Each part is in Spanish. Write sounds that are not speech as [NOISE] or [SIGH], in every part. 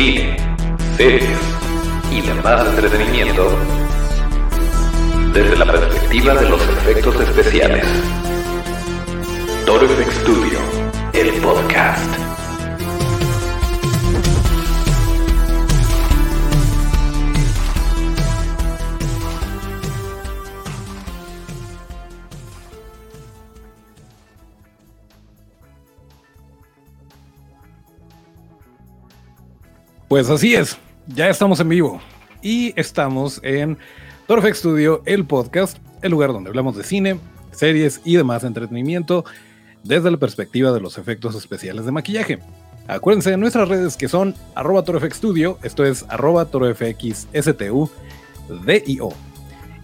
cine, series y demás entretenimiento desde la perspectiva de los efectos especiales. Toro Studio, el podcast. Pues así es, ya estamos en vivo y estamos en Torfex Studio, el podcast, el lugar donde hablamos de cine, series y demás entretenimiento desde la perspectiva de los efectos especiales de maquillaje. Acuérdense de nuestras redes que son arroba esto es arroba.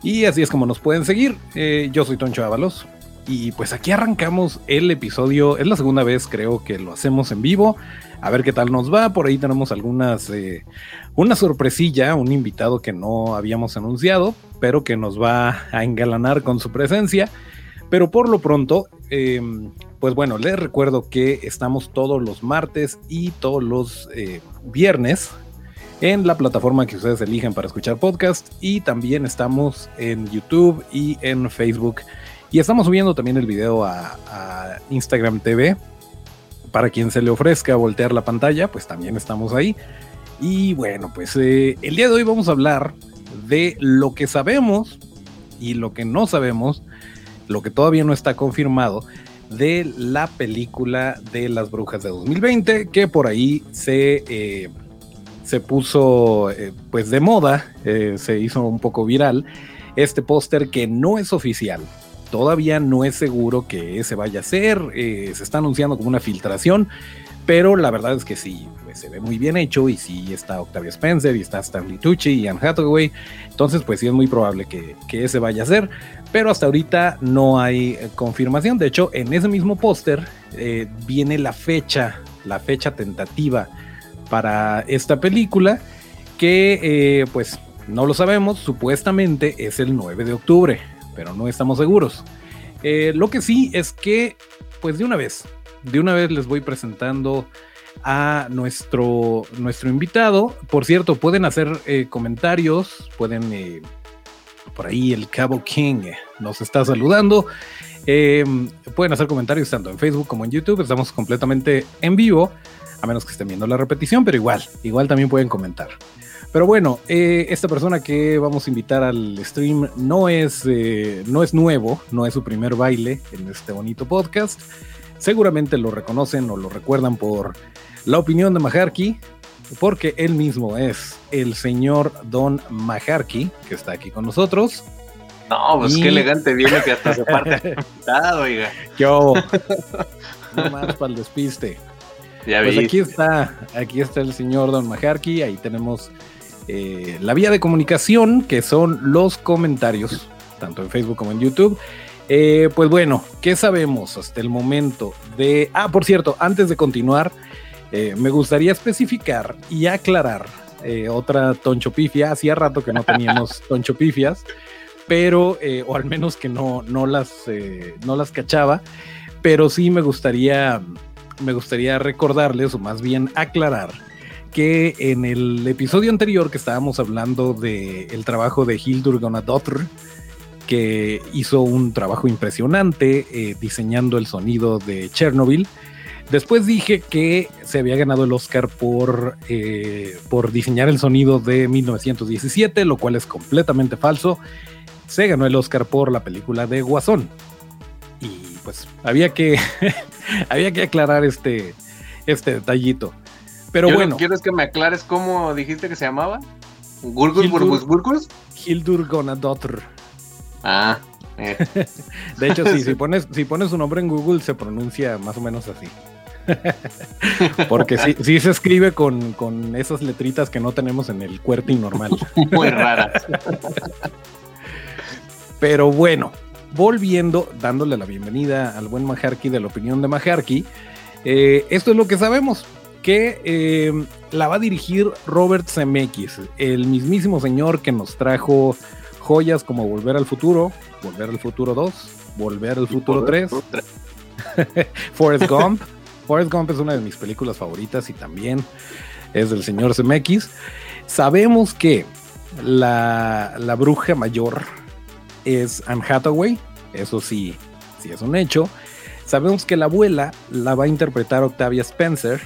Y así es como nos pueden seguir. Eh, yo soy Toncho Ábalos. Y pues aquí arrancamos el episodio. Es la segunda vez creo que lo hacemos en vivo a ver qué tal nos va. Por ahí tenemos algunas, eh, una sorpresilla, un invitado que no habíamos anunciado, pero que nos va a engalanar con su presencia. Pero por lo pronto, em, pues bueno, les recuerdo que estamos todos los martes y todos los eh, viernes en la plataforma que ustedes eligen para escuchar podcast y también estamos en YouTube y en Facebook y estamos subiendo también el video a, a Instagram TV para quien se le ofrezca voltear la pantalla, pues también estamos ahí. Y bueno, pues eh, el día de hoy vamos a hablar de lo que sabemos y lo que no sabemos, lo que todavía no está confirmado de la película de las brujas de 2020, que por ahí se, eh, se puso eh, pues de moda, se hizo un poco viral, este póster que no es oficial, Todavía no es seguro que se vaya a hacer, eh, se está anunciando como una filtración, pero la verdad es que sí, pues, se ve muy bien hecho y sí está Octavia Spencer y está Stanley Tucci y Anne Hathaway, entonces pues sí es muy probable que, que ese vaya a ser, pero hasta ahorita no hay eh, confirmación, de hecho en ese mismo póster eh, viene la fecha, la fecha tentativa para esta película que pues no lo sabemos, supuestamente es el 9 de octubre pero no estamos seguros. Eh, lo que sí es que, pues de una vez, de una vez les voy presentando a nuestro, nuestro invitado. Por cierto, pueden hacer eh, comentarios, pueden, eh, por ahí el Cabo King nos está saludando. pueden hacer comentarios tanto en Facebook como en YouTube. Estamos completamente en vivo, a menos que estén viendo la repetición, pero igual, igual también pueden comentar. Pero bueno, eh, esta persona que vamos a invitar al stream no es, eh, no es nuevo, no es su primer baile en este bonito podcast. Seguramente lo reconocen o lo recuerdan por la opinión de Majarki, porque él mismo es el señor Don Majarki, que está aquí con nosotros. No, pues qué elegante viene que hasta se [LAUGHS] parte oiga. Yo, [LAUGHS] no más para el despiste. Ya pues aquí está, aquí está el señor Don Majarki, ahí tenemos eh, la vía de comunicación, que son los comentarios, tanto en Facebook como en YouTube. Eh, pues bueno, ¿qué sabemos hasta el momento de... Ah, por cierto, antes de continuar, eh, me gustaría especificar y aclarar otra tonchopifia. Hacía rato que no teníamos [LAUGHS] tonchopifias, pero, o al menos que no, no, las, no las cachaba, pero sí me gustaría, me gustaría recordarles, o más bien aclarar, que en el episodio anterior que estábamos hablando del el trabajo de Hildur Gonadotr, que hizo un trabajo impresionante eh, diseñando el sonido de Chernobyl. Después dije que se había ganado el Oscar por, eh, por diseñar el sonido de 1917, lo cual es completamente falso. Se ganó el Oscar por la película de Guasón. Y pues había que, [LAUGHS] había que aclarar este, este detallito. Pero bueno. ¿Quieres que me aclares cómo dijiste que se llamaba? ¿Gurgus Burgus Hildur Gonadotr. Ah. Eh. [LAUGHS] De hecho, sí, si [LAUGHS] pones, si pones su nombre en Google se pronuncia más o menos así. [LAUGHS] Porque sí, sí se escribe con, con, esas letritas que no tenemos en el QWERTY normal. Muy raras. Pero bueno, volviendo, dándole la bienvenida al buen Majarki de la opinión de Majarki, eh, esto es lo que sabemos que eh, la va a dirigir Robert Zemeckis, el mismísimo señor que nos trajo joyas como Volver al Futuro, Volver al Futuro 2, Volver al Futuro 3, [LAUGHS] Forrest Gump. Forrest Gump es una de mis películas favoritas y también es del señor CMX. Sabemos que la, la bruja mayor es Anne Hathaway, eso sí, sí es un hecho. Sabemos que la abuela la va a interpretar Octavia Spencer.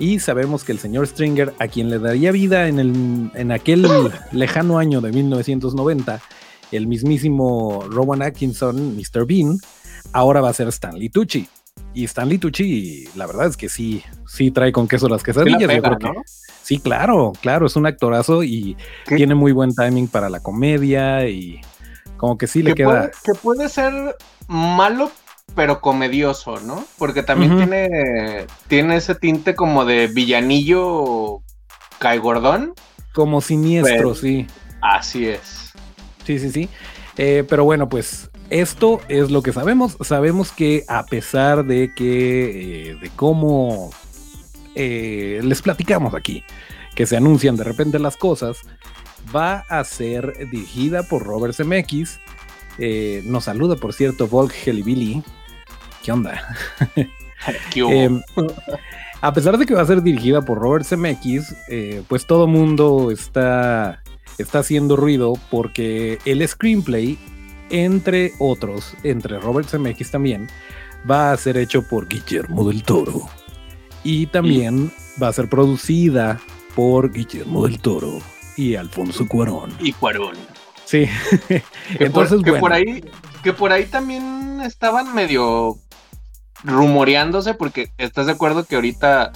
Y sabemos que el señor Stringer, a quien le daría vida en, el, en aquel lejano año de 1990, el mismísimo Rowan Atkinson, Mr. Bean, ahora va a ser Stanley Tucci. Y Stanley Tucci, la verdad es que sí, sí trae con queso las quesadillas. yo creo que, sí, claro, claro, es un actorazo y tiene muy buen timing para la comedia y como que sí le queda. que puede ser malo, pero comedioso, ¿no? Porque también tiene, tiene ese tinte como de villanillo caigordón. Como siniestro, sí. Así es. Sí, sí, sí. Eh, pero bueno, pues esto es lo que sabemos. Sabemos que a pesar de que, eh, de cómo eh, les platicamos aquí, que se anuncian de repente las cosas, va a ser dirigida por Robert Zemeckis. nos saluda, por cierto, Volk Helibili. ¿Qué onda? [LAUGHS] Em, a pesar de que va a ser dirigida por Robert Zemeckis, pues todo mundo está, está haciendo ruido porque el screenplay entre otros, entre Robert Zemeckis también, va a ser hecho por Guillermo del Toro. Y también va a ser producida por Guillermo del Toro y Alfonso Cuarón. Y Cuarón. Sí. [LAUGHS] Entonces, que por ahí, que por ahí también estaban medio rumoreándose, porque estás de acuerdo que ahorita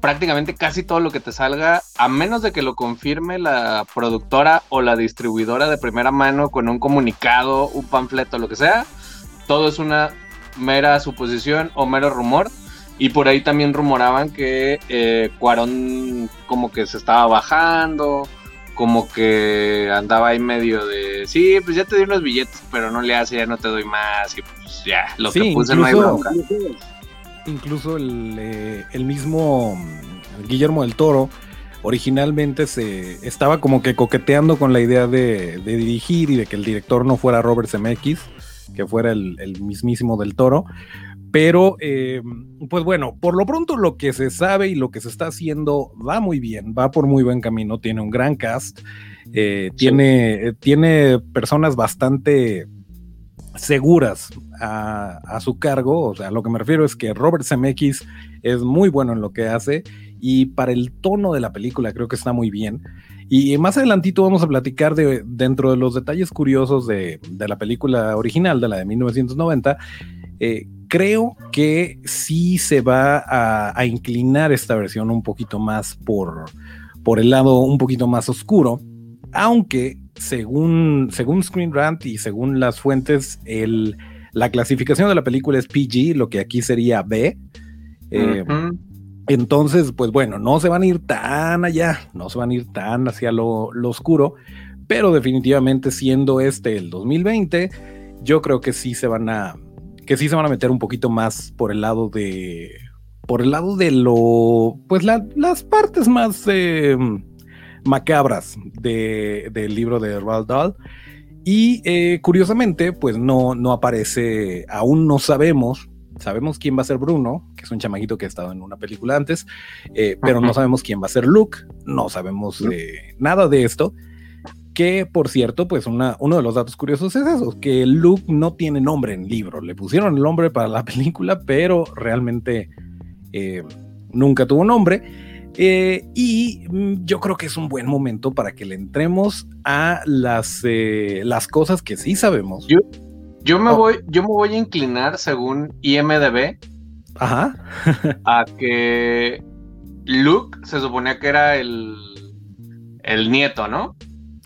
prácticamente casi todo lo que te salga, a menos de que lo confirme la productora o la distribuidora de primera mano con un comunicado, un panfleto, lo que sea, todo es una mera suposición o mero rumor. Y por ahí también rumoraban que eh, Cuarón como que se estaba bajando, como que andaba ahí medio de, sí, pues ya te di unos billetes, pero no le hace, ya no te doy más, y pues ya, lo que puse no hay bronca incluso eh, el, mismo Guillermo del Toro originalmente se estaba como que coqueteando con la idea de, dirigir y de que el director no fuera Robert Zemeckis, que fuera el, mismísimo del Toro. Pero, eh, pues bueno, por lo pronto lo que se sabe y lo que se está haciendo va muy bien, va por muy buen camino, tiene un gran cast, eh, tiene, tiene personas bastante seguras a, su cargo. O sea, lo que me refiero es que Robert Zemeckis es muy bueno en lo que hace y para el tono de la película creo que está muy bien. Y más adelantito vamos a platicar de dentro de los detalles curiosos de, la película original, de la de 1990. Eh, creo que sí se va a, a, inclinar esta versión un poquito más por, por el lado un poquito más oscuro, aunque según, según Screen Rant y según las fuentes, el, la clasificación de la película es PG, lo que aquí sería B. Eh, entonces, pues bueno, no se van a ir tan allá, no se van a ir tan hacia lo, oscuro, pero definitivamente siendo este el 2020, yo creo que sí se van a, que sí se van a meter un poquito más por el lado de, por el lado de lo, pues las partes más... Eh, macabras del libro de Roald Dahl. Y eh, curiosamente, pues no, no aparece, aún no sabemos, sabemos quién va a ser Bruno, que es un chamaguito que ha estado en una película antes, eh, pero no sabemos quién va a ser Luke, no sabemos eh, nada de esto. Que por cierto, pues una, uno de los datos curiosos es eso, que Luke no tiene nombre en el libro. Le pusieron el nombre para la [LAUGHS] película, pero realmente nunca tuvo nombre. Eh, y mm, yo creo que es un buen momento para que le entremos a las, eh, las cosas que sí sabemos. Yo, yo, me oh. voy, yo me voy a inclinar según IMDB Ajá. [LAUGHS] a que Luke se suponía que era el, el nieto, ¿no?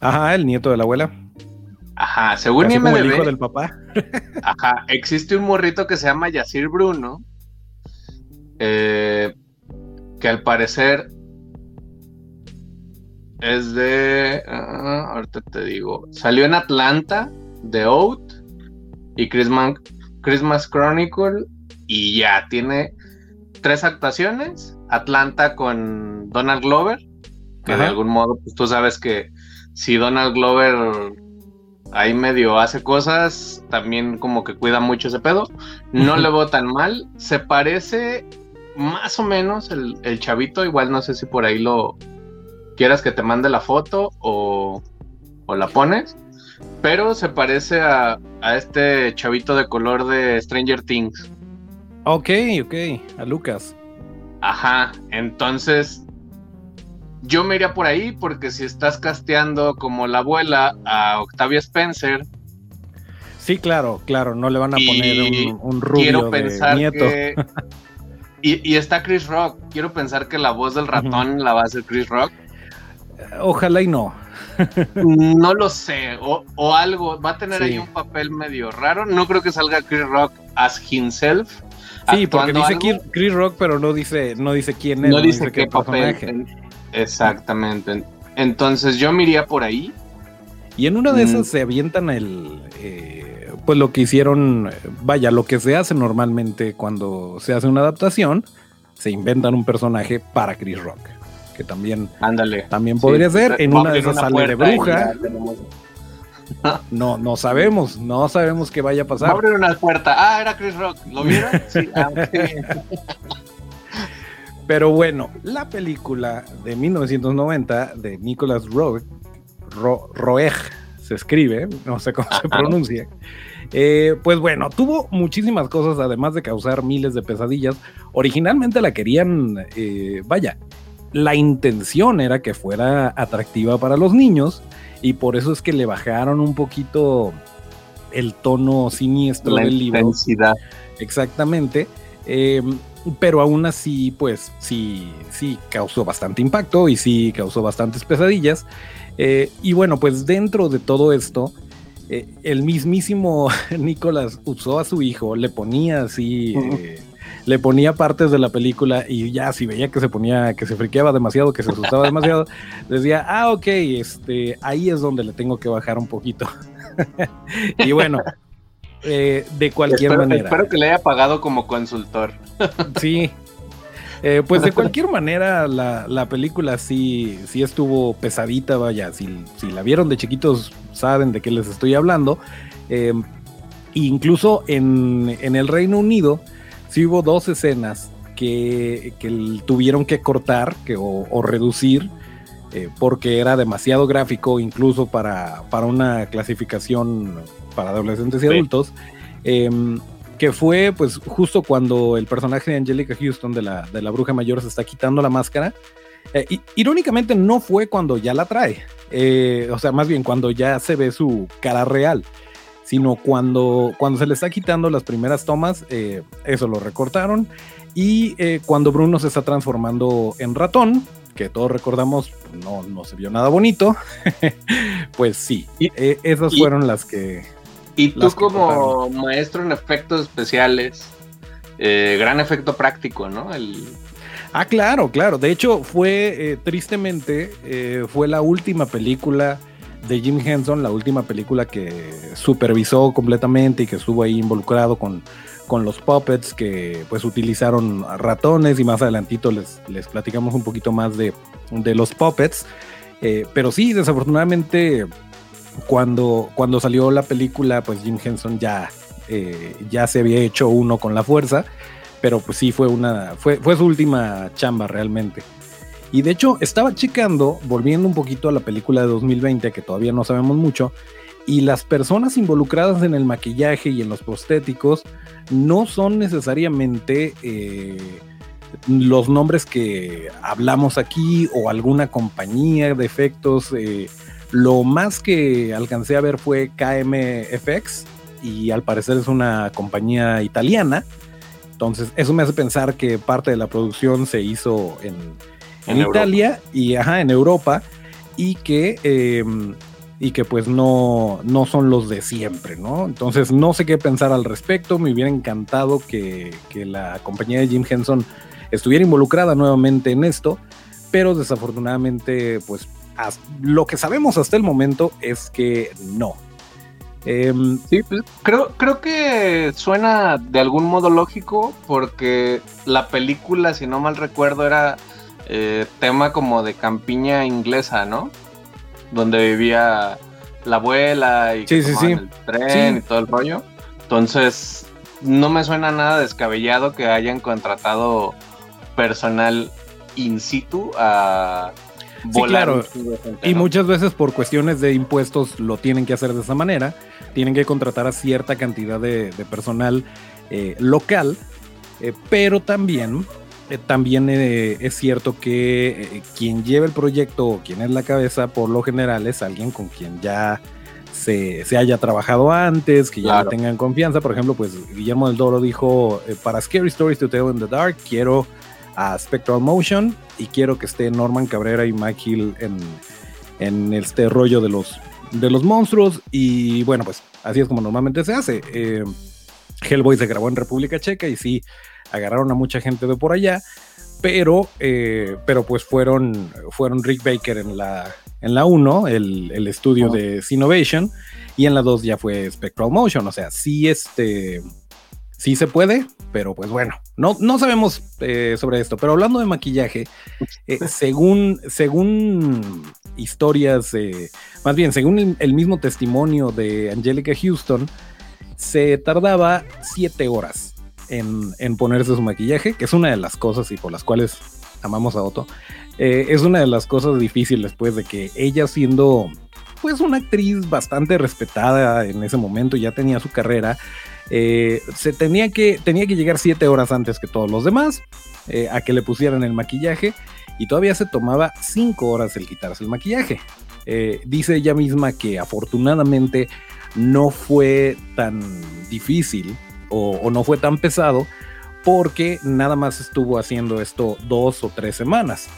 Ajá, el nieto de la abuela. Ajá, según IMDB. el hijo del papá. [LAUGHS] ajá, existe un morrito que se llama Yacir Bruno. Eh, que al parecer es de. Ah, ahorita te digo. Salió en Atlanta, The Out y Christmas, Christmas Chronicle. Y ya tiene tres actuaciones. Atlanta con Donald Glover. Que de algún modo, pues tú sabes que si Donald Glover ahí medio hace cosas, también como que cuida mucho ese pedo. No le veo tan mal. Se parece más o menos el, el, chavito, igual no sé si por ahí lo quieras que te mande la foto o, o la pones, pero se parece a, a, este chavito de color de Stranger Things. Ok, ok, a Lucas. Ajá, entonces yo me iría por ahí porque si estás casteando como la abuela a Octavia Spencer. Sí, claro, claro, no le van a poner un, rubio de nieto. [LAUGHS] y, está Chris Rock. Quiero pensar que la voz del ratón la va a hacer Chris Rock. Ojalá y no. [LAUGHS] no lo sé. O, algo. Va a tener ahí un papel medio raro. No creo que salga Chris Rock as himself. Sí, porque dice Chris Rock, pero no dice, no dice quién es. No, dice, qué, papel. Exactamente. Entonces yo me iría por ahí. Y en una de esas mm. se avientan el. Eh, pues lo que hicieron. Vaya, lo que se hace normalmente cuando se hace una adaptación. Se inventan un personaje para Chris Rock. Que también. Ándale. También podría ser. En una de esas sale de bruja. [LAUGHS] No, no sabemos, no sabemos qué vaya a pasar. abrir una puerta. Ah, era Chris Rock. ¿Lo vieron? Sí. Ah, [LAUGHS] pero bueno, la película de 1990 de Nicholas Roeg, Roeg se escribe, no sé cómo se pronuncia. Eh, pues bueno, tuvo muchísimas cosas, además de causar miles de pesadillas. Originalmente la querían, eh, vaya, la intención era que fuera atractiva para los niños y por eso es que le bajaron un poquito el tono siniestro del libro. Intensidad. Exactamente. Eh, pero aún así, pues sí, sí causó bastante impacto y sí causó bastantes pesadillas. Eh, y bueno, pues dentro de todo esto, eh, el mismísimo [LAUGHS] Nicolás usó a su hijo, le ponía así, eh, le ponía partes de la película y ya si veía que se ponía, que se friqueaba demasiado, que se asustaba demasiado, [LAUGHS] decía, ah, ok, este, ahí es donde le tengo que bajar un poquito. [LAUGHS] y bueno, eh, de cualquier manera. Espero que le haya pagado como consultor. [LAUGHS] sí. Eh, pues de [LAUGHS] cualquier manera, la, película sí, sí estuvo pesadita, vaya. Si, si, la vieron de chiquitos, saben de qué les estoy hablando. Eh, incluso en, el Reino Unido, sí hubo dos escenas que, tuvieron que cortar que, o, reducir. porque era demasiado gráfico incluso para, para una clasificación para adolescentes y adultos, em, que fue pues justo cuando el personaje de Angelica Houston de la, de la bruja mayor se está quitando la máscara. Eh, y, irónicamente no fue cuando ya la trae, eh, o sea, más bien cuando ya se ve su cara real, sino cuando, cuando se le está quitando las primeras tomas, eh, eso lo recortaron, y cuando Bruno se está transformando en ratón, que todos recordamos no, no se vio nada bonito, [LAUGHS] pues sí, esas fueron las que y tú como maestro en efectos especiales, eh, gran efecto práctico, ¿no? Ah, claro, claro. De hecho, fue, eh, tristemente, eh, fue la última película de Jim Henson, la última película que supervisó completamente y que estuvo ahí involucrado con, con los puppets que pues utilizaron ratones y más adelantito les, les platicamos un poquito más de, de los puppets. pero sí, desafortunadamente cuando, cuando salió la película, pues Jim Henson ya, eh, ya se había hecho uno con la fuerza, pero pues sí fue una, fue, fue su última chamba realmente. Y de hecho, estaba checando, volviendo un poquito a la película de 2020, que todavía no sabemos mucho, y las personas involucradas en el maquillaje y en los prostéticos no son necesariamente eh, los nombres que hablamos aquí o alguna compañía de efectos. Eh, lo más que alcancé a ver fue KMFX y al parecer es una compañía italiana. Entonces, eso me hace pensar que parte de la producción se hizo en, Italia y ajá, en Europa y que, em, y que pues no, no son los de siempre, ¿no? Entonces, no sé qué pensar al respecto. Me hubiera encantado que, que la compañía de Jim Henson estuviera involucrada nuevamente en esto, pero desafortunadamente, pues lo que sabemos hasta el momento es que no. Em, sí, pues, creo, creo que suena de algún modo lógico porque la película, si no mal recuerdo, era eh, tema como de campiña inglesa, ¿no? Donde vivía la abuela y el tren y todo el rollo. Entonces, no me suena nada descabellado que hayan contratado personal in situ a Sí, claro. Y muchas veces por cuestiones de impuestos lo tienen que hacer de esa manera. Tienen que contratar a cierta cantidad de, personal eh, local. Eh, pero también, eh, también es cierto que quien lleva el proyecto o quien es la cabeza, por lo general es alguien con quien ya se, haya trabajado antes, que ya tengan confianza. Por ejemplo, pues Guillermo del Doro dijo, para Scary Stories to Tell in the Dark, quiero a Spectral Motion y quiero que esté Norman Cabrera y Mike Hill en, este rollo de los, de los monstruos. Y bueno, pues así es como normalmente se hace. Eh, Hellboy se grabó en República Checa y sí, agarraron a mucha gente de por allá, pero, eh, pero pues fueron, fueron Rick Baker en la, en la 1, el, estudio de Sinovation, y en la 2 ya fue Spectral Motion, o sea, sí este sí se puede, pero pues bueno, no, no sabemos eh, sobre esto. Pero hablando de maquillaje, eh, [LAUGHS] según, según historias, eh, más bien, según el, mismo testimonio de Angelica Houston, se tardaba siete horas en, en, ponerse su maquillaje, que es una de las cosas y por las cuales amamos a Otto. es una de las cosas difíciles, pues, de que ella siendo pues una actriz bastante respetada en ese momento, ya tenía su carrera, eh, se tenía que, tenía que llegar siete horas antes que todos los demás eh, a que le pusieran el maquillaje y todavía se tomaba cinco horas el quitarse el maquillaje. Eh, dice ella misma que afortunadamente no fue tan difícil o, no fue tan pesado porque nada más estuvo haciendo esto dos o tres semanas.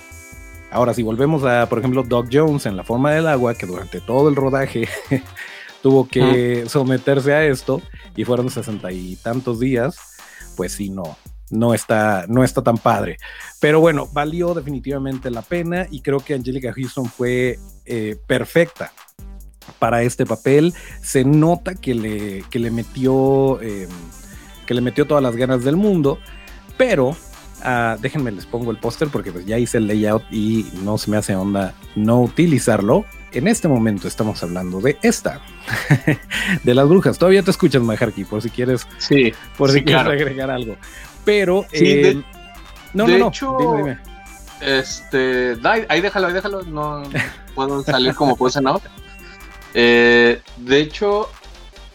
Ahora, si volvemos a, por ejemplo, Doc Jones en La forma del agua, que durante todo el rodaje [LAUGHS] tuvo que someterse a esto y fueron sesenta y tantos días, pues sí, no, no está, no está tan padre. Pero bueno, valió definitivamente la pena y creo que Angelica Houston fue eh, perfecta para este papel. Se nota que le, que le metió, em, que le metió todas las ganas del mundo, pero ah, déjenme les pongo el póster porque pues ya hice el layout y no se me hace onda no utilizarlo en este momento estamos hablando de esta, [LAUGHS] de las brujas. Todavía te escuchas, Majarki, por si quieres, sí, por si quieres agregar algo. Pero, eh, no, no, no, dime, dime. Este, ahí déjalo, ahí déjalo, no [LAUGHS] puedo salir como puse, ¿no? Eh, de hecho,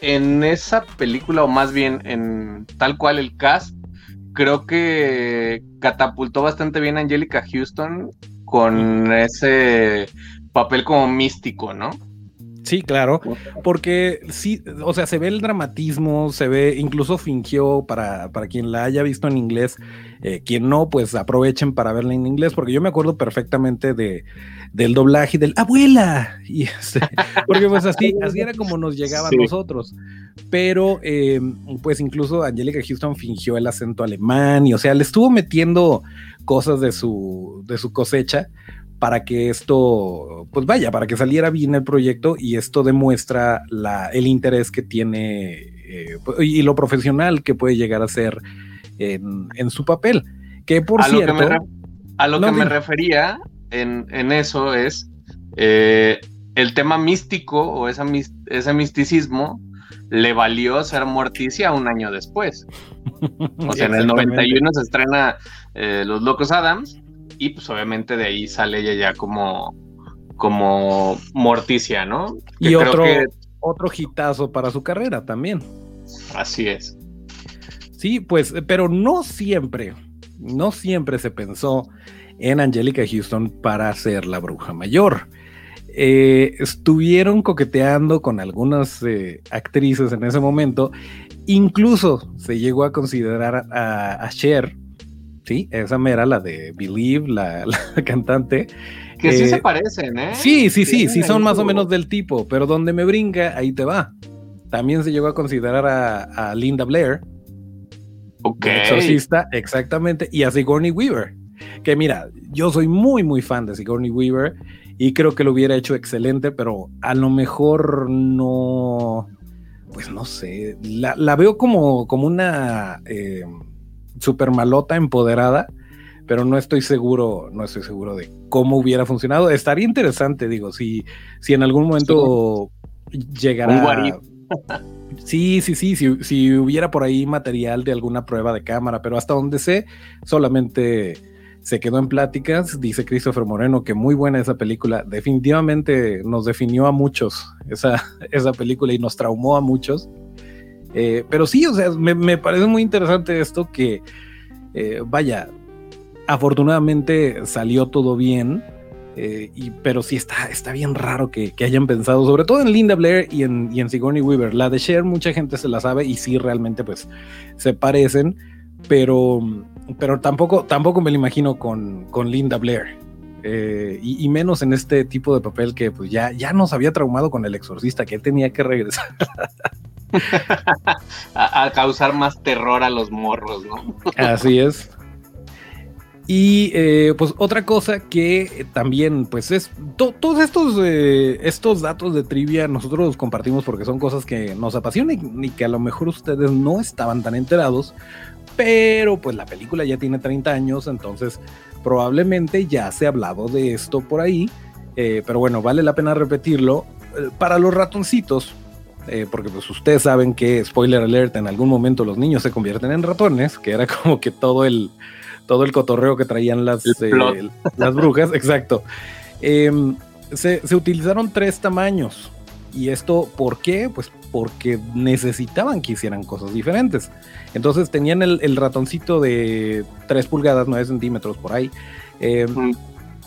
en esa película, o más bien en tal cual el cast, creo que catapultó bastante bien a Angelica Houston con ese papel como místico, ¿no? Sí, claro, porque sí, o sea, se ve el dramatismo, se ve, incluso fingió para, para quien la haya visto en inglés, eh, quien no, pues aprovechen para verla en inglés, porque yo me acuerdo perfectamente de, del doblaje del abuela, y [LAUGHS] este, porque pues así, [LAUGHS] así era como nos llegaba a nosotros, pero eh, pues incluso Angelica Houston fingió el acento alemán, y o sea, le estuvo metiendo cosas de su, de su cosecha, para que esto, pues vaya, para que saliera bien el proyecto y esto demuestra la, el interés que tiene eh, y lo profesional que puede llegar a ser en, su papel. Que por cierto... a lo que me refería en, eso es eh, el tema místico o esa, ese misticismo le valió ser Morticia un año después. O sea, en el 91 se estrena eh, Los Locos Adams y pues obviamente de ahí sale ella ya como, como Morticia, ¿no? y otro, otro hitazo para su carrera también. Así es. Sí, pues, pero no siempre, no siempre se pensó en Angelica Houston para ser la bruja mayor. Eh, estuvieron coqueteando con algunas eh, actrices en ese momento. Incluso se llegó a considerar a, a Cher Sí, esa mera, la de Believe, la, [LAUGHS] cantante. Que sí se eh, parecen, ¿eh? Sí, sí, sí, sí, son más o menos del tipo, pero donde me brinca, ahí te va. También se llegó a considerar a, Linda Blair. Ok. Exorcista, exactamente, y a Sigourney Weaver. Que mira, yo soy muy, muy fan de Sigourney Weaver y creo que lo hubiera hecho excelente, pero a lo mejor no, pues no sé, la, veo como, como una... Eh, super malota, empoderada, pero no estoy seguro, no estoy seguro de cómo hubiera funcionado. Estaría interesante, digo, si, si en algún momento llegara. [LAUGHS] sí, sí, sí, si, si, hubiera por ahí material de alguna prueba de cámara, pero hasta donde sé, solamente se quedó en pláticas. Dice Christopher Moreno que muy buena esa película. Definitivamente nos definió a muchos esa, [LAUGHS] esa película y nos traumó a muchos. Eh, pero sí, o sea, me, parece muy interesante esto que, eh, vaya, afortunadamente salió todo bien. Eh, y, pero sí está, está bien raro que, hayan pensado, sobre todo en Linda Blair y en, y en Sigourney Weaver. La de Cher, mucha gente se la sabe y sí, realmente, pues se parecen, pero, pero tampoco, tampoco me lo imagino con, con Linda Blair. Eh, y, menos en este tipo de papel que pues ya, ya nos había traumado con el exorcista, que tenía que regresar. [LAUGHS] a, causar más terror a los morros, ¿no? Así es. Y eh, pues otra cosa que también, pues es todos estos, eh, estos datos de trivia nosotros los compartimos porque son cosas que nos apasionan y, que a lo mejor ustedes no estaban tan enterados, pero pues la película ya tiene 30 años, entonces probablemente ya se ha hablado de esto por ahí, eh, pero bueno, vale la pena repetirlo. para los ratoncitos, porque pues ustedes saben que, spoiler alert, en algún momento los niños se convierten en ratones, que era [LAUGHS] como que todo el todo el cotorreo que traían las, eh, [LAUGHS] las brujas, exacto. Em, se, utilizaron tres tamaños. ¿Y esto por qué? Pues porque necesitaban que hicieran cosas diferentes. Entonces tenían el, ratoncito de 3 pulgadas, 9 centímetros por ahí, em,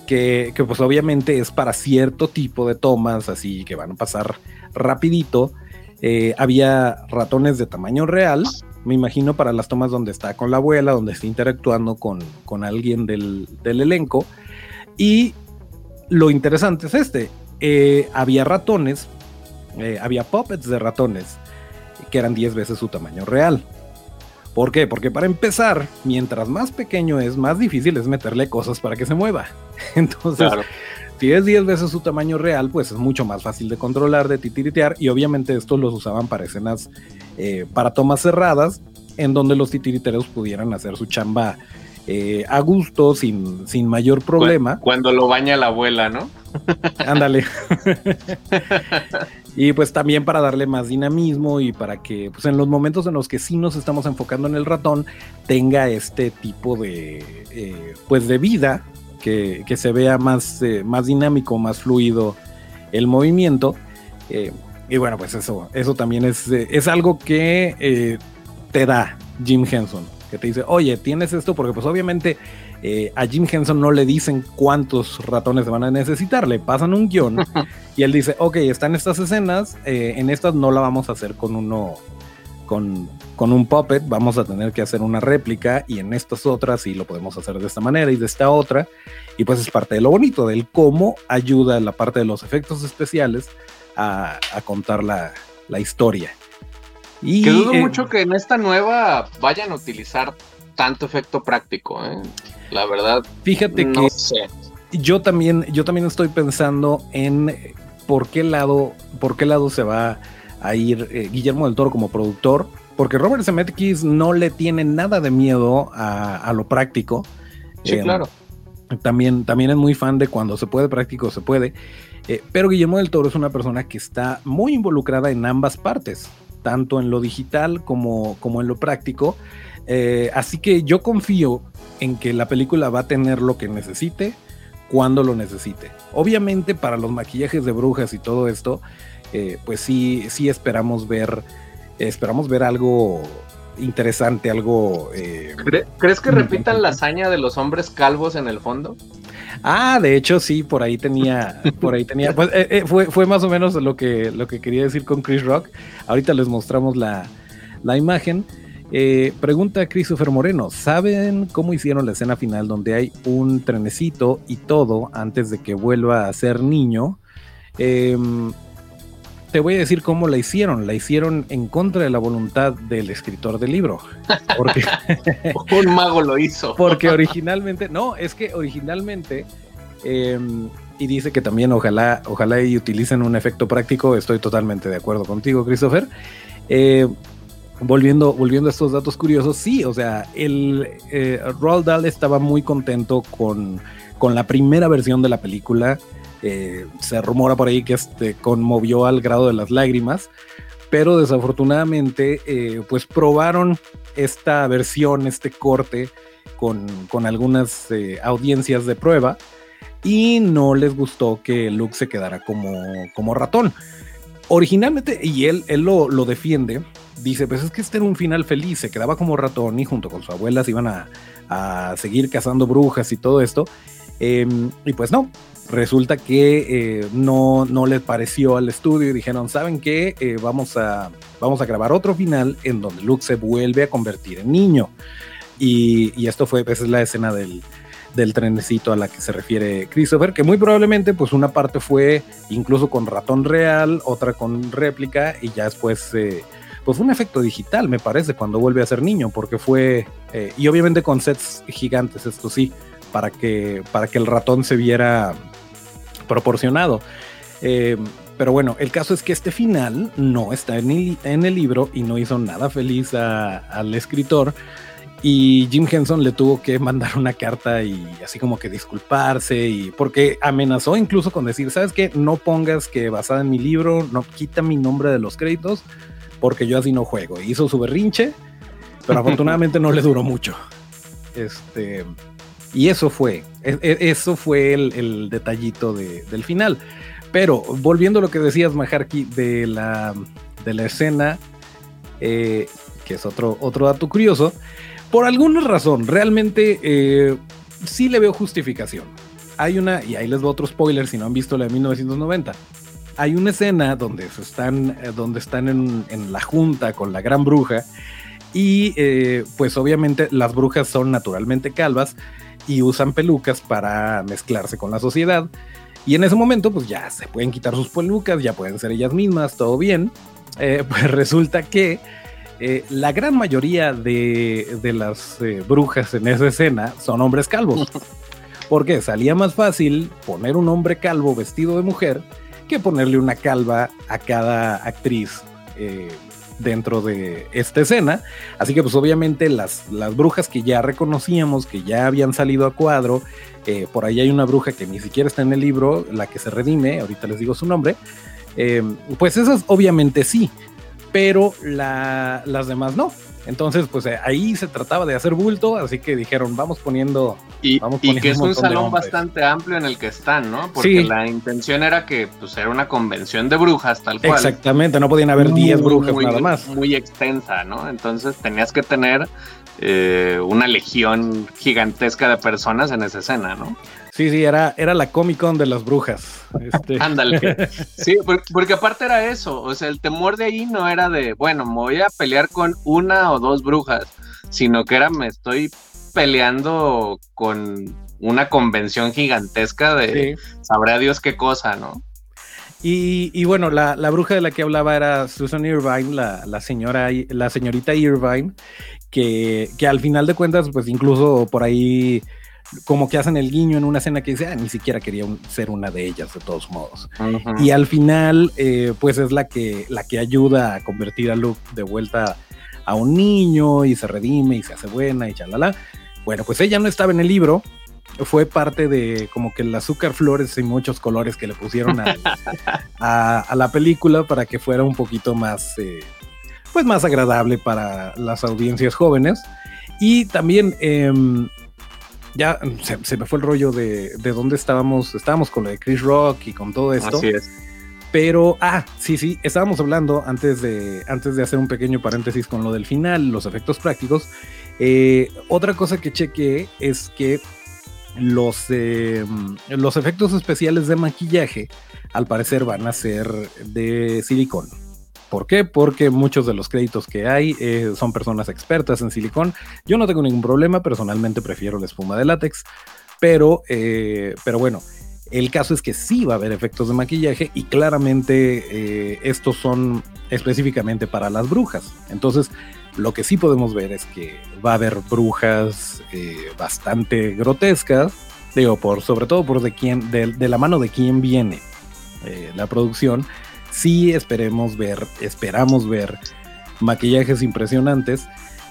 que, pues obviamente es para cierto tipo de tomas, así que van a pasar rapidito. Eh, había ratones de tamaño real me imagino para las tomas donde está con la abuela, donde está interactuando con, alguien del, elenco. Y lo interesante es este, eh, había ratones, eh, había puppets de ratones que eran 10 veces su tamaño real. ¿Por qué? Porque para empezar, mientras más pequeño es, más difícil es meterle cosas para que se mueva. [LAUGHS] Entonces, si es 10 veces su tamaño real, pues es mucho más fácil de controlar, de titiritear, y obviamente estos los usaban para escenas, eh, para tomas cerradas, en donde los titiriteros pudieran hacer su chamba eh, a gusto, sin, sin mayor problema. Cuando lo baña la abuela, ¿no? Ándale. [LAUGHS] [LAUGHS] y pues también para darle más dinamismo y para que pues en los momentos en los que sí nos estamos enfocando en el ratón tenga este tipo de eh, pues de vida que, se vea más, eh, más dinámico, más fluido el movimiento. Eh, y bueno, pues eso, eso también es, es algo que te da Jim Henson, que te dice, oye, tienes esto porque pues obviamente a Jim Henson no le dicen cuántos ratones se van a necesitar, le pasan un guion [LAUGHS] y él dice, ok, están estas escenas, en estas no la vamos a hacer con uno, con, con un puppet vamos a tener que hacer una réplica y en estas otras sí lo podemos hacer de esta manera y de esta otra. Y pues es parte de lo bonito, del cómo ayuda la parte de los efectos especiales a, contar la, historia. Y, que dudo eh, mucho que en esta nueva vayan a utilizar tanto efecto práctico, ¿eh? La verdad. Fíjate que yo también, yo también estoy pensando en por qué lado, por qué lado se va a ir eh, Guillermo del Toro como productor porque Robert Zemeckis no le tiene nada de miedo a, lo práctico. Sí, eh, claro. También, también es muy fan de cuando se puede práctico, se puede. Eh, pero Guillermo del Toro es una persona que está muy involucrada en ambas partes, tanto en lo digital como, como en lo práctico. Eh, así que yo confío en que la película va a tener lo que necesite cuando lo necesite. Obviamente para los maquillajes de brujas y todo esto, pues sí, sí esperamos ver esperamos ver algo interesante, algo... Eh, ¿Crees que repitan la hazaña de los hombres calvos en el fondo? Ah, de hecho sí, por ahí tenía, por ahí tenía, pues, eh, eh, fue, fue más o menos lo que, lo que quería decir con Chris Rock. Ahorita les mostramos la, imagen. Pregunta Christopher Moreno, ¿saben cómo hicieron la escena final donde hay un trenecito y todo antes de que vuelva a ser niño? Eh, te voy a decir cómo la hicieron. La hicieron en contra de la voluntad del escritor del libro. Porque [LAUGHS] un mago lo hizo. Porque originalmente, no, es que originalmente, em, y dice que también ojalá, ojalá y utilicen un efecto práctico. Estoy totalmente de acuerdo contigo, Christopher. Eh, volviendo, volviendo a estos datos curiosos, sí, o sea, el eh, Roald Dahl estaba muy contento con, con la primera versión de la película. Eh, se rumora por ahí que este, conmovió al grado de las lágrimas, pero desafortunadamente eh, pues probaron esta versión, este corte con, con algunas audiencias de prueba y no les gustó que Luke se quedara como, como ratón. Originalmente, y él, él lo, lo, defiende, dice, pues es que este era un final feliz, se quedaba como ratón y junto con su abuela se iban a, a seguir cazando brujas y todo esto. Em, y pues no, resulta que eh, no, no les pareció al estudio y dijeron, ¿saben qué? Eh, vamos, a, vamos a grabar otro final en donde Luke se vuelve a convertir en niño. Y, y esto fue, esa es la escena del, del trenecito a la que se refiere Christopher, que muy probablemente pues una parte fue incluso con ratón real, otra con réplica y ya después eh, pues un efecto digital me parece cuando vuelve a ser niño, porque fue, eh, y obviamente con sets gigantes, esto sí, para que, para que el ratón se viera proporcionado. Eh, pero bueno, el caso es que este final no está en el, en el libro y no hizo nada feliz al escritor. Y Jim Henson le tuvo que mandar una carta y así como que disculparse y porque amenazó incluso con decir, ¿sabes qué? No pongas que basada en mi libro, no quita mi nombre de los créditos porque yo así no juego. Hizo su berrinche, pero afortunadamente no le duró mucho. Este, y eso fue, e, e, eso fue el, detallito del final. Pero volviendo a lo que decías, Majarki, de la, de la escena, eh, que es otro, otro dato curioso, por alguna razón, realmente eh, sí le veo justificación. Hay una, y ahí les doy otro spoiler si no han visto la de 1990. Hay una escena donde están, eh, donde están en, en la junta con la gran bruja y pues obviamente las brujas son naturalmente calvas y usan pelucas para mezclarse con la sociedad. Y en ese momento, pues ya se pueden quitar sus pelucas, ya pueden ser ellas mismas, todo bien. Eh, [LAUGHS] pues resulta que eh, la gran mayoría de, de las eh, brujas en esa escena son hombres calvos. [LAUGHS] Porque salía más fácil poner un hombre calvo vestido de mujer que ponerle una calva a cada actriz dentro de esta escena. Así que pues obviamente las, las brujas que ya reconocíamos, que ya habían salido a cuadro, eh, por ahí hay una bruja que ni siquiera está en el libro, la que se redime, ahorita les digo su nombre, eh, pues esas obviamente sí, pero las demás no. Entonces, pues eh, ahí se trataba de hacer bulto, así que dijeron, vamos poniendo. Y, que es un salón bastante amplio en el que están, ¿no? Porque la intención era que pues era una convención de brujas, tal cual. Exactamente, no podían haber 10 brujas nada más. Muy extensa, ¿no? Entonces tenías que tener eh, una legión gigantesca de personas en esa escena, ¿no? Sí, sí, era, era la Comic Con de las brujas. Este. [LAUGHS] Ándale. [LAUGHS] sí, porque, aparte era eso, o sea, el temor de ahí no era de, bueno, me voy a pelear con una o dos brujas, sino que era, me estoy peleando con una convención gigantesca de sabrá Dios qué cosa, ¿no? Y, bueno, la, bruja de la que hablaba era Susan Irvine, la, la, señora, la señorita Irvine, que, que al final de cuentas, pues incluso por ahí como que hacen el guiño en una escena que dice, ah, ni siquiera quería ser una de ellas de todos modos. Y al final, eh, pues es la que, la que ayuda a convertir a Luke de vuelta a un niño y se redime y se hace buena y chalala. Bueno, pues ella no estaba en el libro, fue parte de como que el azúcar flores y muchos colores que le pusieron [LAUGHS] a, la película para que fuera un poquito más, eh, pues más agradable para las audiencias jóvenes. Y también em, ya se, me fue el rollo de, de dónde estábamos. Estábamos con lo de Chris Rock y con todo esto. Así es. Pero, ah, sí, sí, estábamos hablando antes de, antes de hacer un pequeño paréntesis con lo del final, los efectos prácticos. Eh, otra cosa que chequeé es que los, em, los efectos especiales de maquillaje, al parecer, van a ser de silicón. ¿Por qué? Porque muchos de los créditos que hay eh, son personas expertas en silicón. Yo no tengo ningún problema, personalmente prefiero la espuma de látex, pero, eh, pero bueno, el caso es que sí va a haber efectos de maquillaje y claramente eh, estos son específicamente para las brujas. Entonces, lo que sí podemos ver es que va a haber brujas bastante grotescas, digo, por, sobre todo por de, quién, de, la mano de quién viene la producción sí esperemos ver, esperamos ver maquillajes impresionantes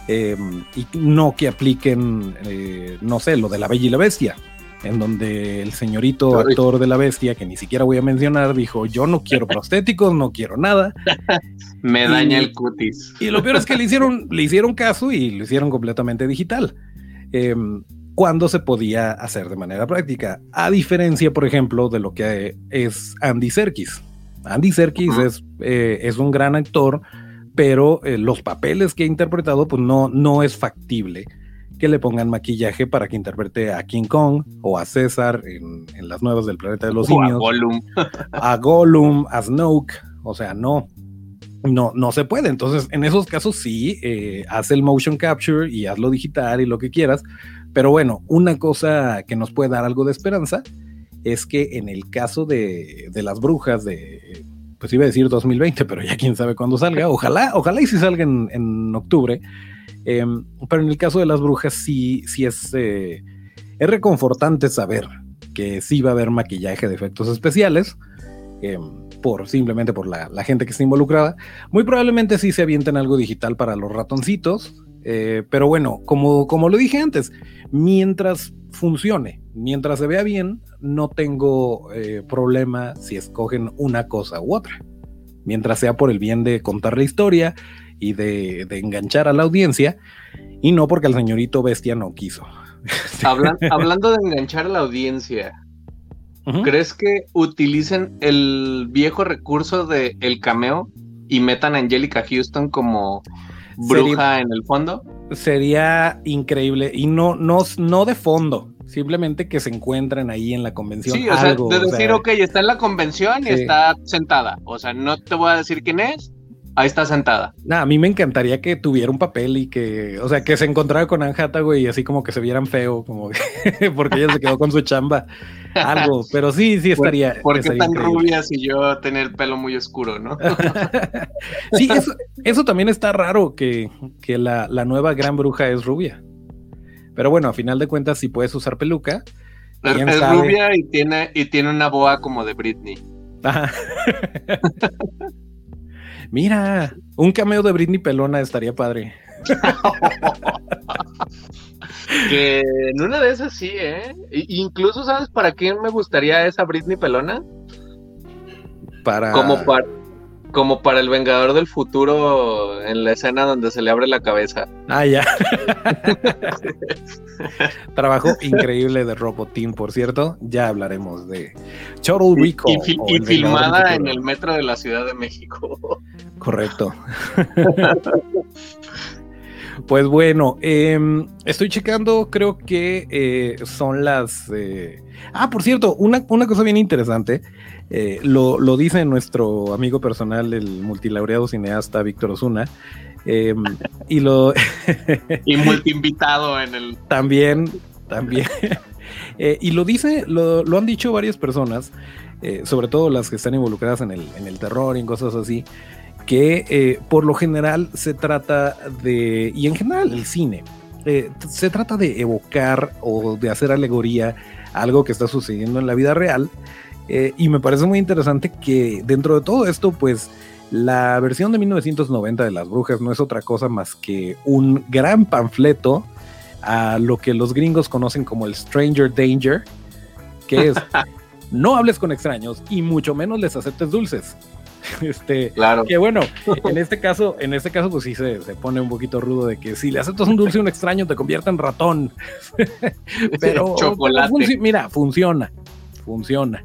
em, y no que apliquen, eh, no sé, lo de la Bella y la Bestia, en donde el señorito actor de la Bestia, que ni siquiera voy a mencionar, dijo, yo no quiero [LAUGHS] prostéticos, no quiero nada. [LAUGHS] Me daña el cutis. Y lo peor es que le hicieron, [LAUGHS] le hicieron caso y lo hicieron completamente digital. em, cuando se podía hacer de manera práctica. A diferencia, por ejemplo, de lo que es Andy Serkis. Andy Serkis es, eh, es un gran actor, pero eh, los papeles que ha interpretado, pues no, no es factible que le pongan maquillaje para que interprete a King Kong o a César en, las nuevas del planeta de los simios. A Gollum. [LAUGHS] a Gollum, a Snoke. O sea, no, no, no se puede. Entonces, en esos casos sí, eh, haz el motion capture y hazlo digital y lo que quieras. Pero bueno, una cosa que nos puede dar algo de esperanza es que en el caso de, las brujas de, pues iba a decir 2020, pero ya quién sabe cuándo salga. Ojalá, ojalá y si salga en octubre. Em, pero en el caso de las brujas sí, sí es, eh, es reconfortante saber que sí va a haber maquillaje de efectos especiales. Em, por simplemente por la, gente que está involucrada. Muy probablemente sí se avienten algo digital para los ratoncitos. Eh, pero bueno, como, como lo dije antes, mientras funcione, mientras se vea bien, no tengo eh, problema si escogen una cosa u otra. Mientras sea por el bien de contar la historia y de, enganchar a la audiencia, y no porque el señorito bestia no quiso. [LAUGHS] hablando de enganchar a la audiencia, ¿crees que utilicen el viejo recurso de el cameo y metan a Angelica Houston como bruja en el fondo? Sería increíble, y no, no, no de fondo, simplemente que se encuentren ahí en la convención. Sí, o sea, de decir, ok, está en la convención y está sentada. O sea, no te voy a decir quién es, ahí está sentada. a mí me encantaría que tuviera un papel y que, o sea, que se encontrara con Anne Hathaway y así como que se vieran feo, como [LAUGHS] porque ella se quedó con su chamba, algo, pero sí, sí estaría. ¿Por qué tan rubia si yo tener el pelo muy oscuro, no? [LAUGHS] sí, eso, también está raro, que, que la, nueva gran bruja es rubia. Pero bueno, a final de cuentas, si puedes usar peluca. Es, rubia y tiene, y tiene una boa como de Britney. Ajá. [LAUGHS] Mira, un cameo de Britney Pelona estaría padre. [LAUGHS] que en una de esas sí, ¿eh? incluso, ¿sabes para quién me gustaría esa Britney Pelona? Para. Como para, como para el Vengador del Futuro en la escena donde se le abre la cabeza. Ah, ya. [LAUGHS] Trabajo increíble de Robotín, por cierto. Ya hablaremos de Total Recall. Y, filmada en el metro de la Ciudad de México. [LAUGHS] Correcto. [LAUGHS] pues bueno, em, estoy checando, creo que eh, son las... Eh, ah, por cierto, una, una cosa bien interesante. Eh, lo, lo, dice nuestro amigo personal, el multilaureado cineasta Víctor Osuna. Em, y lo. y [LAUGHS] multiinvitado en el. También, también. [LAUGHS] Eh, y lo dice, lo, lo, han dicho varias personas, eh, sobre todo las que están involucradas en el, en el terror y en cosas así, que por lo general se trata de. Y en general el cine. se trata de evocar o de hacer alegoría a algo que está sucediendo en la vida real eh, y me parece muy interesante que dentro de todo esto, pues la versión de 1990 de Las Brujas no es otra cosa más que un gran panfleto a lo que los gringos conocen como el Stranger Danger, que es [LAUGHS] no hables con extraños y mucho menos les aceptes dulces. [LAUGHS] Este, claro. Que bueno, [LAUGHS] en este caso, en este caso, pues sí se, se, pone un poquito rudo de que si le aceptas un dulce a un extraño te convierte en ratón. pero, mira, funciona, funciona.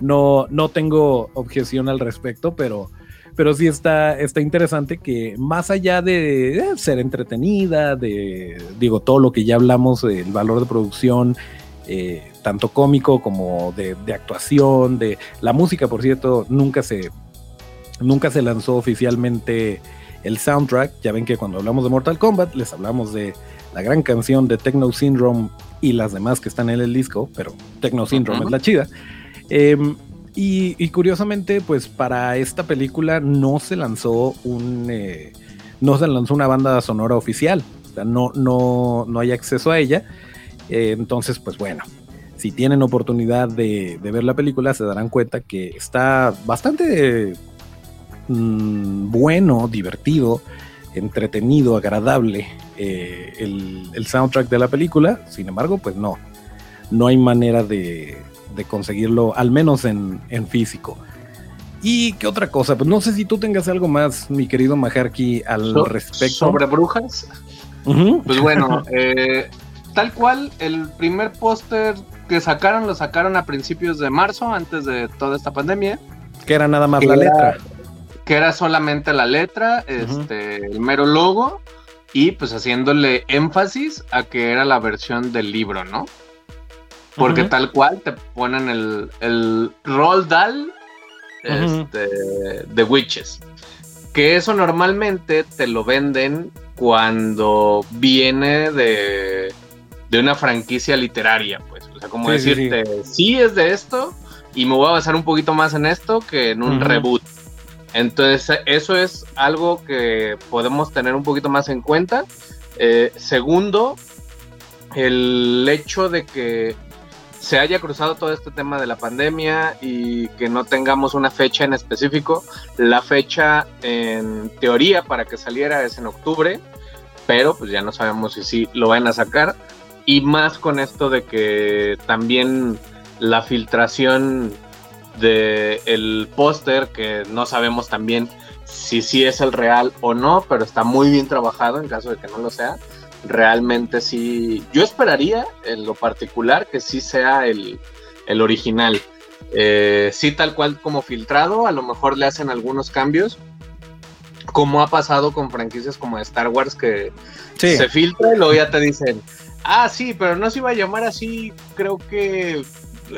No, no tengo objeción al respecto, pero, pero sí está, está interesante que más allá de ser entretenida, de, digo, todo lo que ya hablamos, del valor de producción, eh, tanto cómico como de, actuación, de la música, por cierto, nunca se, nunca se lanzó oficialmente el soundtrack. Ya ven que cuando hablamos de Mortal Kombat les hablamos de la gran canción de Techno Syndrome y las demás que están en el disco, pero Techno Syndrome es la chida. Em, y, curiosamente, pues para esta película no se lanzó un eh, no se lanzó una banda sonora oficial. O sea, no, no, no hay acceso a ella. Eh, entonces, pues bueno, si tienen oportunidad de, ver la película, se darán cuenta que está bastante mm, bueno, divertido, entretenido, agradable eh, el, soundtrack de la película. Sin embargo, pues no, no hay manera de, conseguirlo, al menos en, físico. ¿Y qué otra cosa? Pues no sé si tú tengas algo más, mi querido Majarki, al respecto. ¿Sobre brujas? Pues bueno, eh, tal cual, el primer póster que sacaron lo sacaron a principios de marzo, antes de toda esta pandemia. Que era nada más la letra. Que era solamente la letra, este, el mero logo, y pues haciéndole énfasis a que era la versión del libro, ¿no? Porque tal cual te ponen el, el Roll Dal este, de Witches. Que eso normalmente te lo venden cuando viene de, de una franquicia literaria, pues. O sea, como decirte, sí, es de esto y me voy a basar un poquito más en esto que en un reboot. Entonces, eso es algo que podemos tener un poquito más en cuenta. Eh, segundo, el hecho de que se haya cruzado todo este tema de la pandemia y que no tengamos una fecha en específico. La fecha en teoría para que saliera es en octubre, pero pues ya no sabemos si sí lo van a sacar. Y más con esto de que también la filtración del el póster, que no sabemos también si sí es el real o no, pero está muy bien trabajado en caso de que no lo sea realmente sí, yo esperaría en lo particular que sí sea el, original. Eh, sí, tal cual como filtrado, a lo mejor le hacen algunos cambios, como ha pasado con franquicias como Star Wars que se filtra y luego ya te dicen, ah, sí, pero no se iba a llamar así, creo que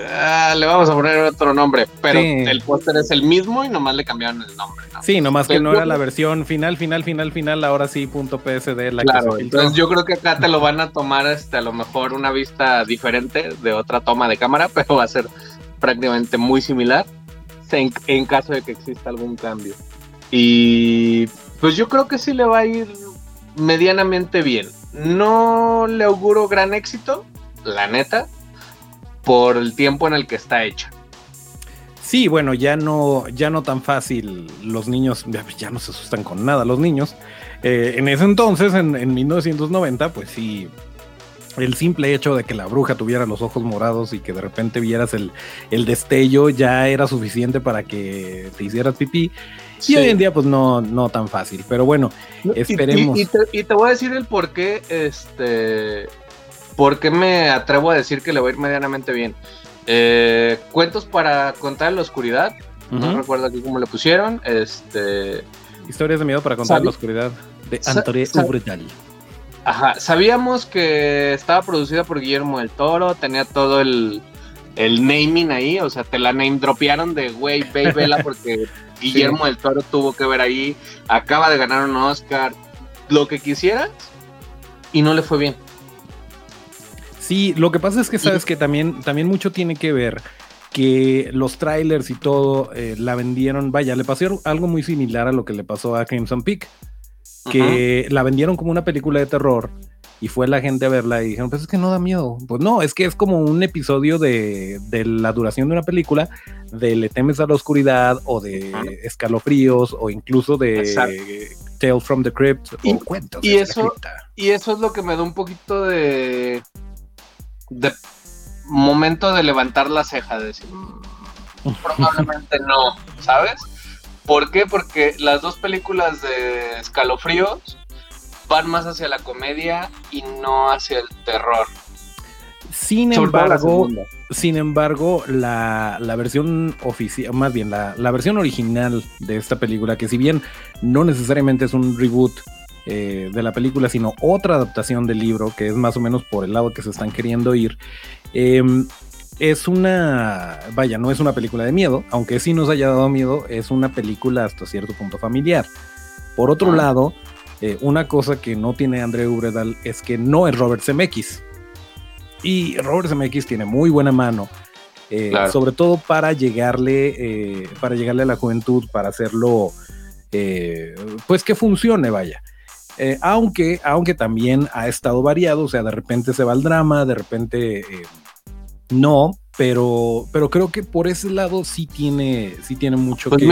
Ah, le vamos a poner otro nombre, pero el póster es el mismo y nomás le cambiaron el nombre. Sí, nomás que no era la versión final, final, final, final, ahora sí, punto PSD. La claro, entonces yo creo que acá te lo van a tomar este, a lo mejor una vista diferente de otra toma de cámara, [LAUGHS] pero va a ser prácticamente muy similar en, caso de que exista algún cambio. Y pues yo creo que sí le va a ir medianamente bien. No le auguro gran éxito, la neta, por el tiempo en el que está hecha. Sí, bueno, ya no, ya no tan fácil. Los niños ya, no se asustan con nada. Los niños, eh, en ese entonces, en, 1990, pues sí, el simple hecho de que la bruja tuviera los ojos morados y que de repente vieras el, destello ya era suficiente para que te hicieras pipí. Y hoy en día, pues no, no tan fácil. Pero bueno, esperemos. Y, te, y, te, voy a decir el por qué este, ¿Por qué me atrevo a decir que le va a ir medianamente bien? Eh, cuentos para contar en la oscuridad. No recuerdo aquí cómo le pusieron. Este. Historias de miedo para contar en la oscuridad. De Antoine Ubretal. Ajá. Sabíamos que estaba producida por Guillermo del Toro. Tenía todo el, el naming ahí. O sea, te la name dropearon de güey, ve vela [LAUGHS] porque Guillermo del Toro tuvo que ver ahí. Acaba de ganar un Oscar. Lo que quisieras. Y no le fue bien. Sí, lo que pasa es que sabes que también, también mucho tiene que ver que los trailers y todo eh, la vendieron, vaya, le pasó algo muy similar a lo que le pasó a Crimson Peak, que la vendieron como una película de terror y fue la gente a verla y dijeron, pues es que no da miedo. Pues no, es que es como un episodio de, la duración de una película, de Le temes a la oscuridad o de escalofríos o incluso de Tale from the Crypt y, o cuentos. Y eso, y eso es lo que me da un poquito de de momento de levantar la ceja, de decir, mm, probablemente no, ¿sabes? ¿Por qué? Porque las dos películas de escalofríos van más hacia la comedia y no hacia el terror. Sin embargo, sin embargo, la, versión oficial, más bien la, la, versión original de esta película, que si bien no necesariamente es un reboot eh, de la película, sino otra adaptación del libro, que es más o menos por el lado que se están queriendo ir. Em, es una, vaya, no es una película de miedo, aunque sí nos haya dado miedo, es una película hasta cierto punto familiar. Por otro ah. lado, eh, una cosa que no tiene André Ubredal es que no es Robert Zemeckis. Y Robert Zemeckis tiene muy buena mano, eh, sobre todo para llegarle, para llegarle a la juventud, para hacerlo, pues que funcione, vaya. Eh, aunque, aunque también ha estado variado, o sea, de repente se va al drama, de repente eh, no, pero, pero creo que por ese lado sí tiene, sí tiene mucho pues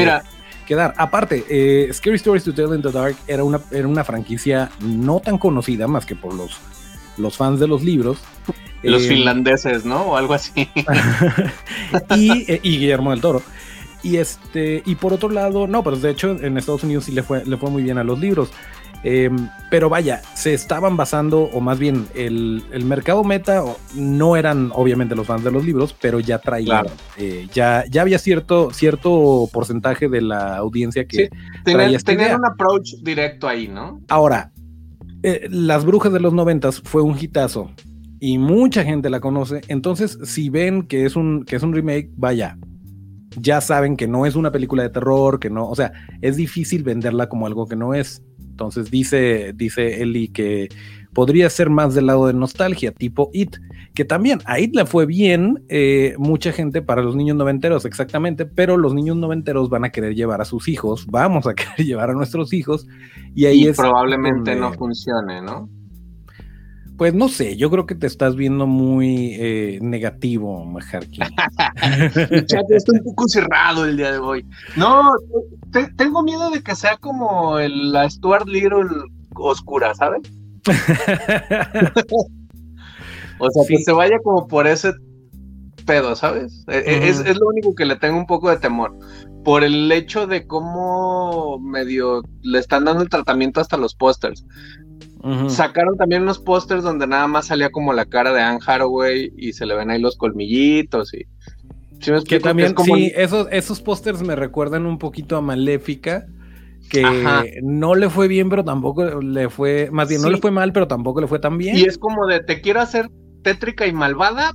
que, dar. Aparte, eh, Scary Stories to Tell in the Dark era una, era una franquicia no tan conocida más que por los, los fans de los libros. Los finlandeses, ¿no? O algo así. [LAUGHS] y, y Guillermo del Toro. Y este, y por otro lado, no, pero de hecho en Estados Unidos sí le fue, le fue muy bien a los libros. Em, pero vaya, se estaban basando, o más bien, el, mercado meta no eran obviamente los fans de los libros, pero ya traían, eh, ya, ya había cierto, cierto porcentaje de la audiencia que sí, tener, un approach directo ahí, ¿no? Ahora, eh, Las Brujas de los noventas fue un hitazo y mucha gente la conoce, entonces si ven que es un, que es un remake, vaya, ya saben que no es una película de terror, que no, o sea, es difícil venderla como algo que no es. Entonces dice, dice Eli que podría ser más del lado de nostalgia, tipo It, que también a It le fue bien, eh, mucha gente para los niños noventeros, exactamente, pero los niños noventeros van a querer llevar a sus hijos, vamos a [LAUGHS] querer llevar a nuestros hijos, y ahí es. Probablemente no funcione, ¿no? Pues no sé, yo creo que te estás viendo muy eh, negativo, Majarki. [LAUGHS] está un poco cerrado el día de hoy. No, tengo miedo de que sea como la Stuart Little oscura, ¿sabes? [LAUGHS] o sea, que se vaya como por ese pedo, ¿sabes? E, e, es, es, lo único que le tengo un poco de temor. Por el hecho de cómo medio le están dando el tratamiento hasta los pósters. Sacaron también unos pósters donde nada más salía como la cara de Anne Haraway y se le ven ahí los colmillitos y... que también, sí, esos, esos pósters me recuerdan un poquito a Maléfica, que no le fue bien, pero tampoco le fue, más bien no le fue mal, pero tampoco le fue tan bien. Y es como de, te quiero hacer tétrica y malvada,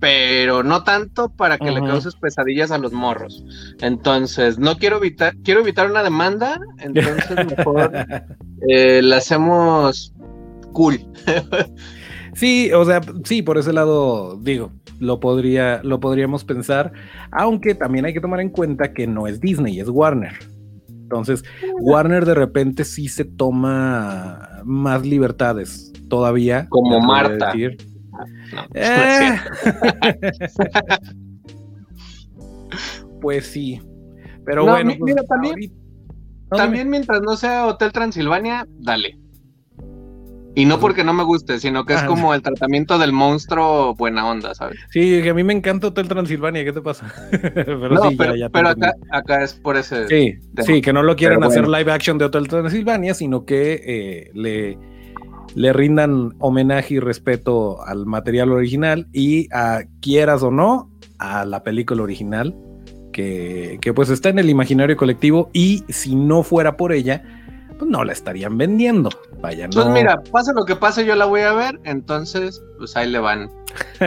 pero no tanto para que le causes pesadillas a los morros. Entonces, no quiero evitar, quiero evitar una demanda, entonces [LAUGHS] mejor eh, la hacemos cool. [LAUGHS] sí, o sea, sí, por ese lado digo, lo podría, lo podríamos pensar, aunque también hay que tomar en cuenta que no es Disney, es Warner. Entonces, Warner de repente sí se toma más libertades todavía. Como Marta. Eh. [LAUGHS] pues sí. Pero bueno. Pues, también, también mientras no sea Hotel Transilvania, dale. Y no porque no me guste, sino que es como el tratamiento del monstruo buena onda, ¿sabes? Sí, que a mí me encanta Hotel Transilvania, ¿qué te pasa? [LAUGHS] pero sí, pero, acá, es por ese. Sí, sí que no lo quieran hacer live action de Hotel Transilvania, sino que eh, le le rindan homenaje y respeto al material original y a quieras o no a la película original que, pues está en el imaginario colectivo y si no fuera por ella pues no la estarían vendiendo. Vaya, Pues mira, pase lo que pase, yo la voy a ver, entonces, pues ahí le van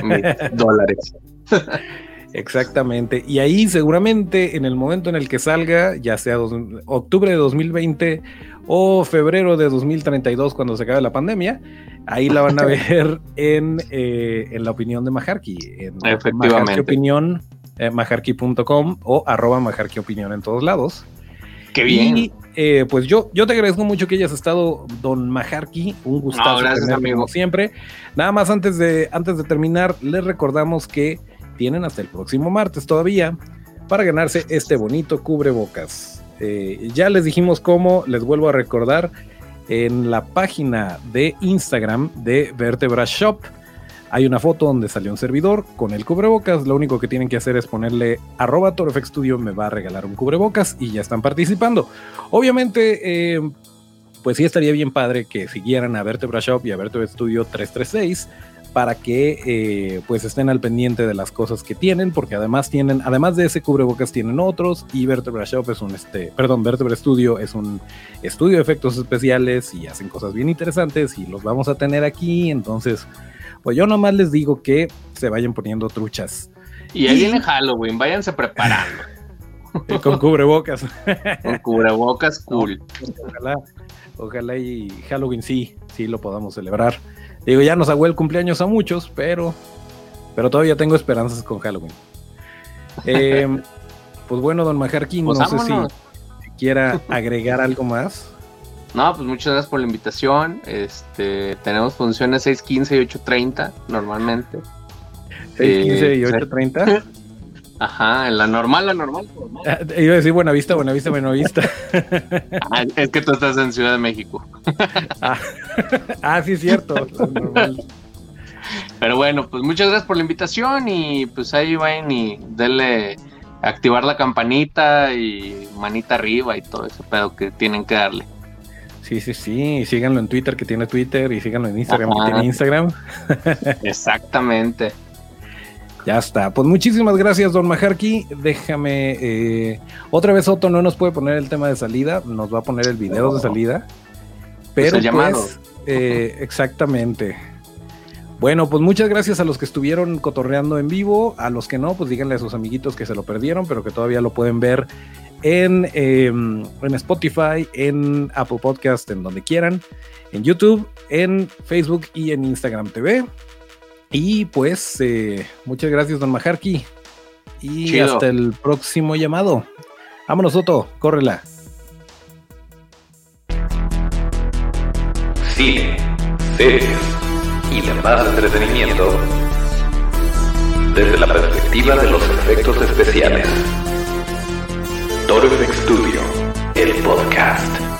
mis [LAUGHS] dólares. [LAUGHS] Exactamente. Y ahí seguramente en el momento en el que salga, ya sea octubre de 2020 o febrero de 2032 cuando se acabe la pandemia, ahí la van a ver en, eh, en la opinión de Majarki. En Efectivamente. opinión, eh, majarki.com o arroba Majarki opinión en todos lados. Qué bien. Y eh, pues yo, yo te agradezco mucho que hayas estado, don Majarki. Un gustazo. amigo. siempre. Nada más antes de, antes de terminar, les recordamos que tienen hasta el próximo martes todavía para ganarse este bonito cubrebocas. Eh, ya les dijimos cómo, les vuelvo a recordar, en la página de Instagram de Vertebra Shop hay una foto donde salió un servidor con el cubrebocas. Lo único que tienen que hacer es ponerle arroba Studio, me va a regalar un cubrebocas y ya están participando. Obviamente, eh, pues sí estaría bien padre que siguieran a Vertebra Shop y a Vertebra Studio 336 para que eh, pues estén al pendiente de las cosas que tienen, porque además tienen, además de ese cubrebocas tienen otros, y Vertebra Shop es un este, perdón, Vertebra Studio es un estudio de efectos especiales y hacen cosas bien interesantes y los vamos a tener aquí, entonces, pues yo nomás les digo que se vayan poniendo truchas. Y ahí viene Halloween, váyanse preparando. [LAUGHS] con cubrebocas. con cubrebocas cool. Ojalá, ojalá y Halloween sí, sí lo podamos celebrar. Digo, ya nos hago el cumpleaños a muchos, pero, pero todavía tengo esperanzas con Halloween. Eh, [LAUGHS] pues bueno, don Majarkin, pues no sé si quiera agregar algo más. [LAUGHS] No, pues muchas gracias por la invitación. Este, tenemos funciones 6.15 y 8.30 normalmente. 6.15 y 8.30. [LAUGHS] Ajá, en la normal, la normal. Ah, iba a decir Buenavista, Buenavista, Buenavista. [LAUGHS] ah, es que tú estás en Ciudad de México. [LAUGHS] ah, ah, sí, es cierto. Pero bueno, pues muchas gracias por la invitación y pues ahí vayan y denle activar la campanita y manita arriba y todo ese pedo que tienen que darle. Sí, sí, sí. Síganlo en Twitter que tiene Twitter y síganlo en Instagram que tiene Instagram. Exactamente. Ya está. Pues muchísimas gracias, don Majarki. Déjame. Eh, otra vez Otto no nos puede poner el tema de salida, nos va a poner el video de salida. Pero pues, llamado. Eh, exactamente. Bueno, pues muchas gracias a los que estuvieron cotorreando en vivo. A los que no, pues díganle a sus amiguitos que se lo perdieron, pero que todavía lo pueden ver en, em, en Spotify, en Apple Podcast, en donde quieran, en YouTube, en Facebook y en Instagram TV. Y pues, eh, muchas gracias, don Majarki. Y hasta el próximo llamado. Vámonos, Soto, córrela. Cine, series y demás entretenimiento desde la perspectiva de los efectos especiales. Toro Studio, el podcast.